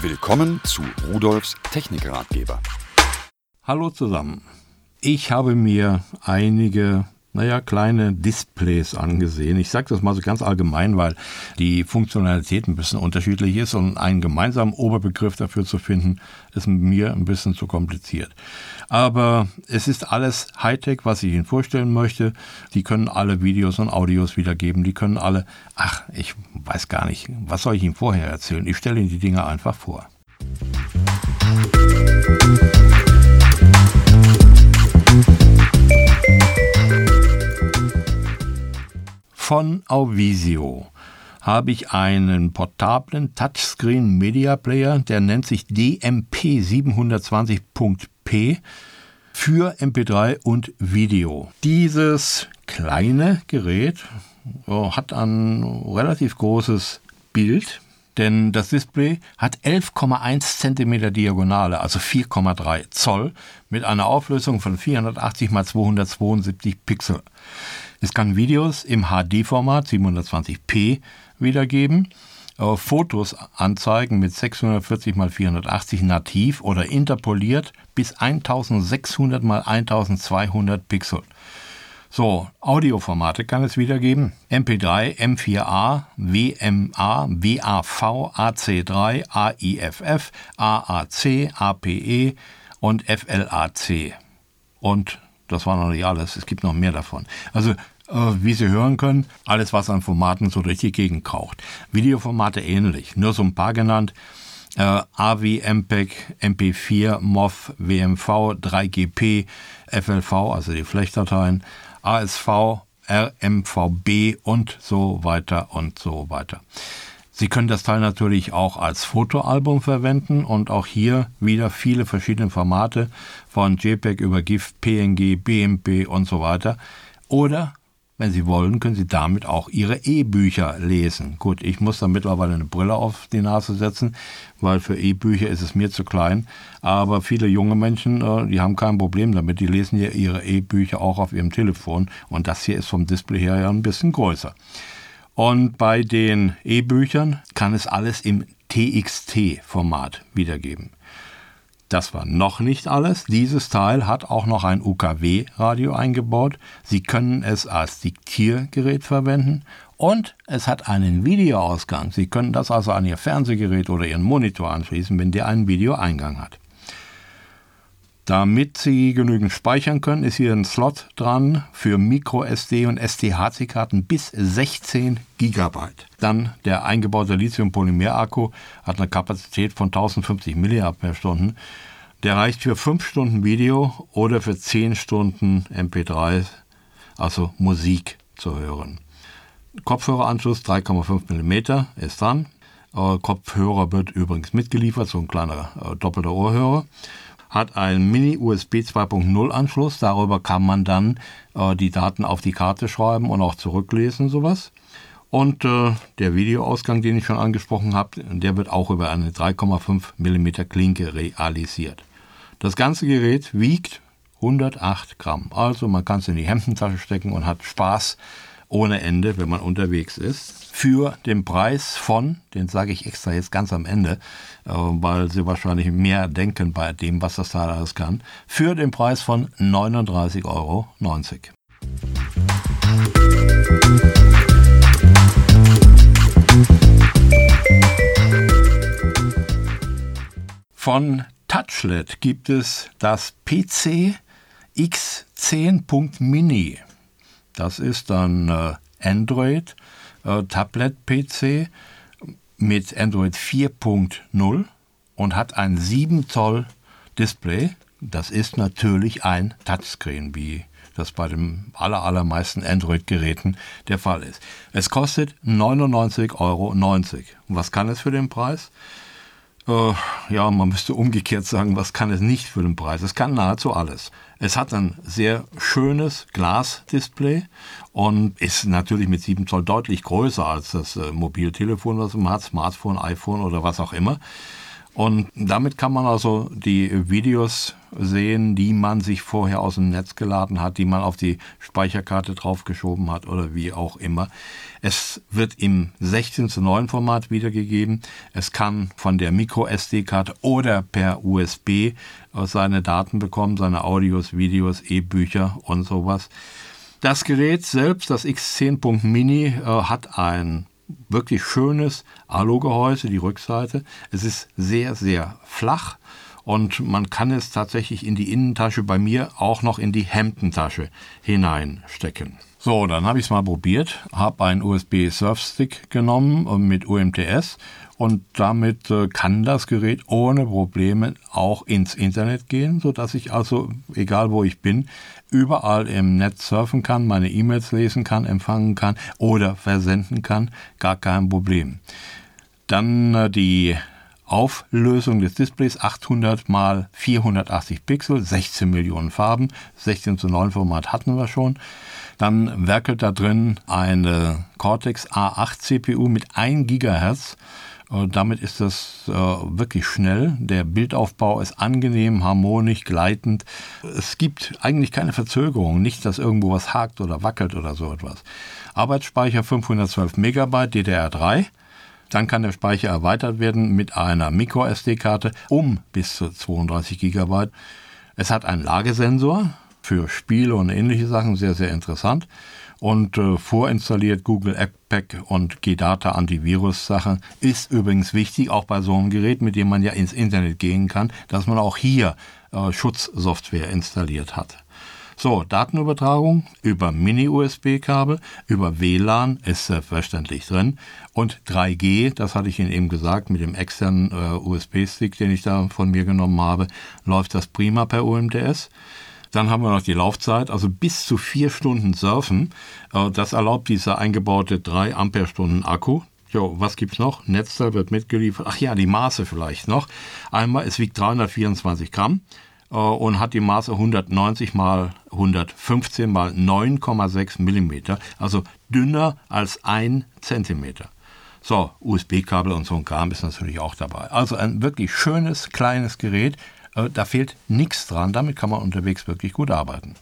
Willkommen zu Rudolfs Technikratgeber. Hallo zusammen. Ich habe mir einige naja, kleine Displays angesehen. Ich sage das mal so ganz allgemein, weil die Funktionalität ein bisschen unterschiedlich ist und einen gemeinsamen Oberbegriff dafür zu finden, ist mir ein bisschen zu kompliziert. Aber es ist alles Hightech, was ich Ihnen vorstellen möchte. Die können alle Videos und Audios wiedergeben. Die können alle, ach, ich weiß gar nicht, was soll ich Ihnen vorher erzählen? Ich stelle Ihnen die Dinge einfach vor. Von Auvisio habe ich einen portablen Touchscreen Media Player, der nennt sich DMP 720.p für MP3 und Video. Dieses kleine Gerät oh, hat ein relativ großes Bild, denn das Display hat 11,1 cm Diagonale, also 4,3 Zoll, mit einer Auflösung von 480 x 272 Pixel. Es kann Videos im HD-Format 720p wiedergeben, äh, Fotos anzeigen mit 640 x 480 nativ oder interpoliert bis 1600 x 1200 Pixel. So, Audioformate kann es wiedergeben. MP3, M4A, WMA, WAV, AC3, AIFF, AAC, APE und FLAC. Und das war noch nicht alles. Es gibt noch mehr davon. Also, äh, wie Sie hören können, alles, was an Formaten so Gegend kraucht. Videoformate ähnlich, nur so ein paar genannt. Äh, AV, MPEG, MP4, MOV, WMV, 3GP, FLV, also die Flechtdateien, ASV, RMVB und so weiter und so weiter. Sie können das Teil natürlich auch als Fotoalbum verwenden und auch hier wieder viele verschiedene Formate von JPEG über GIF, PNG, BMP und so weiter. Oder wenn Sie wollen, können Sie damit auch Ihre E-Bücher lesen. Gut, ich muss da mittlerweile eine Brille auf die Nase setzen, weil für E-Bücher ist es mir zu klein. Aber viele junge Menschen, äh, die haben kein Problem damit. Die lesen ja ihre E-Bücher auch auf ihrem Telefon. Und das hier ist vom Display her ja ein bisschen größer. Und bei den E-Büchern kann es alles im TXT-Format wiedergeben. Das war noch nicht alles. Dieses Teil hat auch noch ein UKW-Radio eingebaut. Sie können es als Diktiergerät verwenden und es hat einen Videoausgang. Sie können das also an Ihr Fernsehgerät oder Ihren Monitor anschließen, wenn der einen Videoeingang hat. Damit Sie genügend speichern können, ist hier ein Slot dran für MicroSD und STHC-Karten bis 16 GB. Dann der eingebaute Lithium-Polymer-Akku hat eine Kapazität von 1050 mAh. Der reicht für 5 Stunden Video oder für 10 Stunden MP3, also Musik zu hören. Kopfhöreranschluss 3,5 mm ist dran. Kopfhörer wird übrigens mitgeliefert, so ein kleiner äh, doppelter Ohrhörer hat einen Mini-USB 2.0 Anschluss. Darüber kann man dann äh, die Daten auf die Karte schreiben und auch zurücklesen, sowas. Und äh, der Videoausgang, den ich schon angesprochen habe, der wird auch über eine 3,5 mm Klinke realisiert. Das ganze Gerät wiegt 108 Gramm. Also man kann es in die Hemdentasche stecken und hat Spaß ohne Ende, wenn man unterwegs ist. Für den Preis von, den sage ich extra jetzt ganz am Ende, äh, weil Sie wahrscheinlich mehr denken bei dem, was das Teil alles kann, für den Preis von 39,90 Euro. Von Touchlet gibt es das PC X10.mini. Das ist dann äh, Android, äh, Tablet-PC mit Android 4.0 und hat ein 7 Zoll Display. Das ist natürlich ein Touchscreen, wie das bei den aller, allermeisten Android-Geräten der Fall ist. Es kostet 99,90 Euro. Was kann es für den Preis? Äh, ja, man müsste umgekehrt sagen, was kann es nicht für den Preis? Es kann nahezu alles. Es hat ein sehr schönes Glasdisplay und ist natürlich mit 7 Zoll deutlich größer als das äh, Mobiltelefon, was man hat, Smartphone, iPhone oder was auch immer. Und damit kann man also die Videos sehen, die man sich vorher aus dem Netz geladen hat, die man auf die Speicherkarte draufgeschoben hat oder wie auch immer. Es wird im 16 zu 9 Format wiedergegeben. Es kann von der Micro SD-Karte oder per USB seine Daten bekommen, seine Audios, Videos, E-Bücher und sowas. Das Gerät selbst, das X10.mini, äh, hat ein wirklich schönes Alugehäuse, die Rückseite. Es ist sehr, sehr flach und man kann es tatsächlich in die Innentasche, bei mir auch noch in die Hemdentasche hineinstecken. So, dann habe ich es mal probiert, habe einen USB-Surfstick genommen äh, mit UMTS und damit äh, kann das Gerät ohne Probleme auch ins Internet gehen, sodass ich also, egal wo ich bin, überall im Netz surfen kann, meine E-Mails lesen kann, empfangen kann oder versenden kann, gar kein Problem. Dann äh, die Auflösung des Displays 800 mal 480 Pixel, 16 Millionen Farben, 16 zu 9 Format hatten wir schon. Dann werkelt da drin eine Cortex A8 CPU mit 1 Gigahertz. Damit ist das äh, wirklich schnell. Der Bildaufbau ist angenehm, harmonisch, gleitend. Es gibt eigentlich keine Verzögerung, nicht, dass irgendwo was hakt oder wackelt oder so etwas. Arbeitsspeicher 512 Megabyte DDR3. Dann kann der Speicher erweitert werden mit einer Micro-SD-Karte um bis zu 32 GB. Es hat einen Lagesensor für Spiele und ähnliche Sachen, sehr, sehr interessant. Und äh, vorinstalliert Google App Pack und G-Data Antivirus-Sachen ist übrigens wichtig, auch bei so einem Gerät, mit dem man ja ins Internet gehen kann, dass man auch hier äh, Schutzsoftware installiert hat. So, Datenübertragung über Mini-USB-Kabel, über WLAN ist selbstverständlich drin und 3G, das hatte ich Ihnen eben gesagt, mit dem externen äh, USB-Stick, den ich da von mir genommen habe, läuft das prima per UMTS. Dann haben wir noch die Laufzeit, also bis zu vier Stunden surfen. Äh, das erlaubt dieser eingebaute 3 Ampere-Stunden Akku. Jo, was gibt's noch? Netzteil wird mitgeliefert. Ach ja, die Maße vielleicht noch. Einmal, es wiegt 324 Gramm. Äh, und hat die Maße 190 mal 115 mal 9,6 Millimeter, also dünner als ein Zentimeter. So, USB-Kabel und so ein Kram ist natürlich auch dabei. Also ein wirklich schönes, kleines Gerät. Äh, da fehlt nichts dran. Damit kann man unterwegs wirklich gut arbeiten.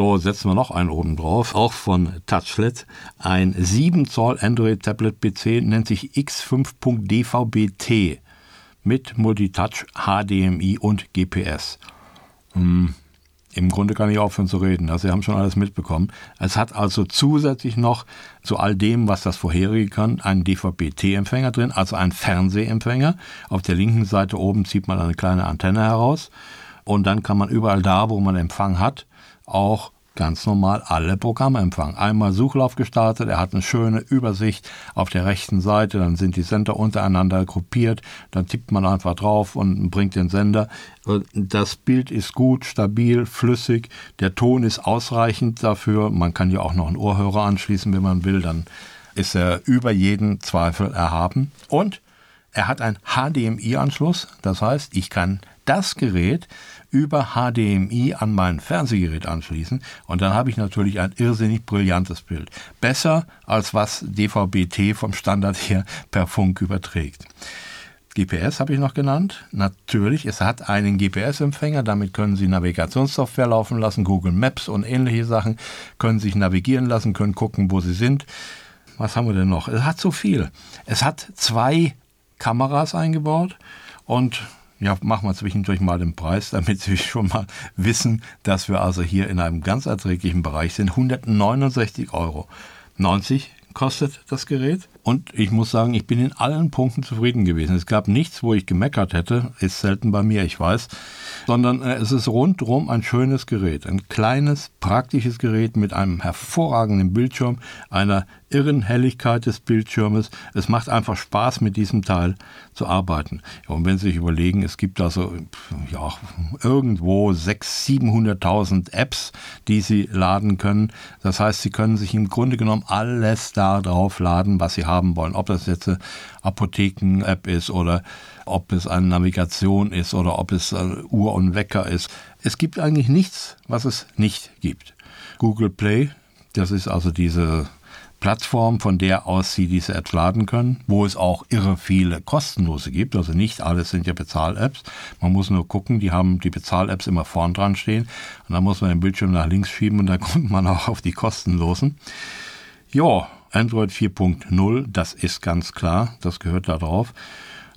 So, setzen wir noch einen oben drauf, auch von Touchlet. Ein 7 Zoll Android Tablet PC nennt sich X5.dvB-T mit Multitouch, HDMI und GPS. Hm, Im Grunde kann ich aufhören zu reden. Also, Sie haben schon alles mitbekommen. Es hat also zusätzlich noch zu all dem, was das vorherige kann, einen DVB-T-Empfänger drin, also einen Fernsehempfänger. Auf der linken Seite oben zieht man eine kleine Antenne heraus. Und dann kann man überall da, wo man Empfang hat, auch ganz normal alle Programme empfangen. Einmal Suchlauf gestartet, er hat eine schöne Übersicht auf der rechten Seite, dann sind die Sender untereinander gruppiert, dann tippt man einfach drauf und bringt den Sender. Das Bild ist gut, stabil, flüssig, der Ton ist ausreichend dafür, man kann ja auch noch einen Ohrhörer anschließen, wenn man will, dann ist er über jeden Zweifel erhaben und er hat einen HDMI-Anschluss, das heißt, ich kann das Gerät über HDMI an mein Fernsehgerät anschließen und dann habe ich natürlich ein irrsinnig brillantes Bild. Besser als was DVB-T vom Standard her per Funk überträgt. GPS habe ich noch genannt. Natürlich, es hat einen GPS-Empfänger, damit können Sie Navigationssoftware laufen lassen, Google Maps und ähnliche Sachen, können sich navigieren lassen, können gucken, wo Sie sind. Was haben wir denn noch? Es hat so viel. Es hat zwei Kameras eingebaut und ja, machen wir zwischendurch mal den Preis, damit Sie schon mal wissen, dass wir also hier in einem ganz erträglichen Bereich sind. 169 Euro. 90 kostet das Gerät. Und ich muss sagen, ich bin in allen Punkten zufrieden gewesen. Es gab nichts, wo ich gemeckert hätte, ist selten bei mir, ich weiß, sondern äh, es ist rundherum ein schönes Gerät. Ein kleines, praktisches Gerät mit einem hervorragenden Bildschirm, einer irren Helligkeit des Bildschirmes. Es macht einfach Spaß, mit diesem Teil zu arbeiten. Und wenn Sie sich überlegen, es gibt also ja, irgendwo 600.000, 700.000 Apps, die Sie laden können. Das heißt, Sie können sich im Grunde genommen alles da drauf laden, was Sie haben wollen. Ob das jetzt eine Apotheken-App ist oder ob es eine Navigation ist oder ob es Uhr und Wecker ist. Es gibt eigentlich nichts, was es nicht gibt. Google Play, das ist also diese Plattform, von der aus Sie diese Apps laden können, wo es auch irre viele kostenlose gibt. Also nicht alles sind ja Bezahl-Apps. Man muss nur gucken, die haben die Bezahl-Apps immer vorn dran stehen. Und dann muss man den Bildschirm nach links schieben und dann kommt man auch auf die kostenlosen. Ja, Android 4.0, das ist ganz klar, das gehört da drauf.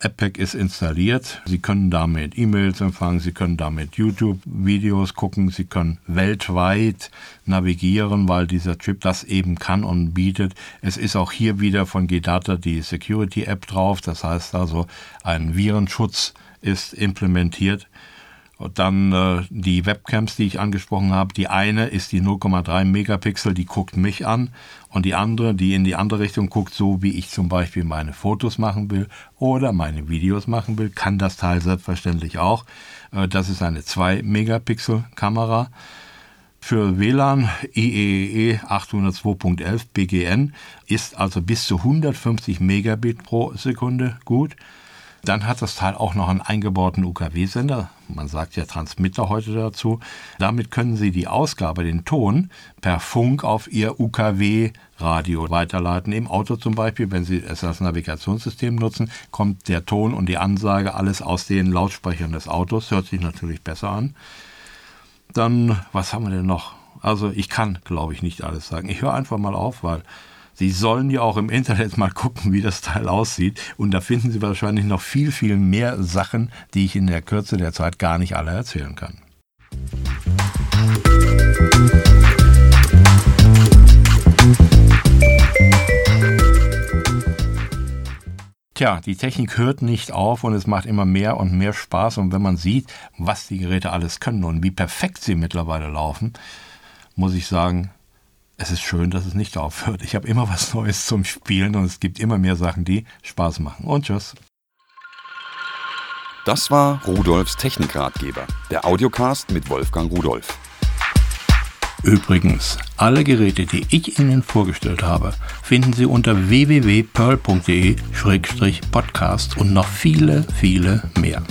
AppPack ist installiert. Sie können damit E-Mails empfangen, Sie können damit YouTube-Videos gucken, Sie können weltweit navigieren, weil dieser Chip das eben kann und bietet. Es ist auch hier wieder von GData die Security-App drauf, das heißt also ein Virenschutz ist implementiert. Dann äh, die Webcams, die ich angesprochen habe. Die eine ist die 0,3 Megapixel, die guckt mich an. Und die andere, die in die andere Richtung guckt, so wie ich zum Beispiel meine Fotos machen will oder meine Videos machen will, kann das Teil selbstverständlich auch. Äh, das ist eine 2 Megapixel Kamera. Für WLAN IEEE 802.11 BGN ist also bis zu 150 Megabit pro Sekunde gut. Dann hat das Teil auch noch einen eingebauten UKW-Sender. Man sagt ja Transmitter heute dazu. Damit können Sie die Ausgabe, den Ton, per Funk auf Ihr UKW-Radio weiterleiten. Im Auto zum Beispiel, wenn Sie es als Navigationssystem nutzen, kommt der Ton und die Ansage alles aus den Lautsprechern des Autos. Hört sich natürlich besser an. Dann, was haben wir denn noch? Also ich kann, glaube ich, nicht alles sagen. Ich höre einfach mal auf, weil Sie sollen ja auch im Internet mal gucken, wie das Teil aussieht. Und da finden Sie wahrscheinlich noch viel, viel mehr Sachen, die ich in der Kürze der Zeit gar nicht alle erzählen kann. Tja, die Technik hört nicht auf und es macht immer mehr und mehr Spaß. Und wenn man sieht, was die Geräte alles können und wie perfekt sie mittlerweile laufen, muss ich sagen, es ist schön, dass es nicht aufhört. Ich habe immer was Neues zum Spielen und es gibt immer mehr Sachen, die Spaß machen. Und tschüss. Das war Rudolfs Technikratgeber, der Audiocast mit Wolfgang Rudolf. Übrigens, alle Geräte, die ich Ihnen vorgestellt habe, finden Sie unter www.pearl.de-podcast und noch viele, viele mehr.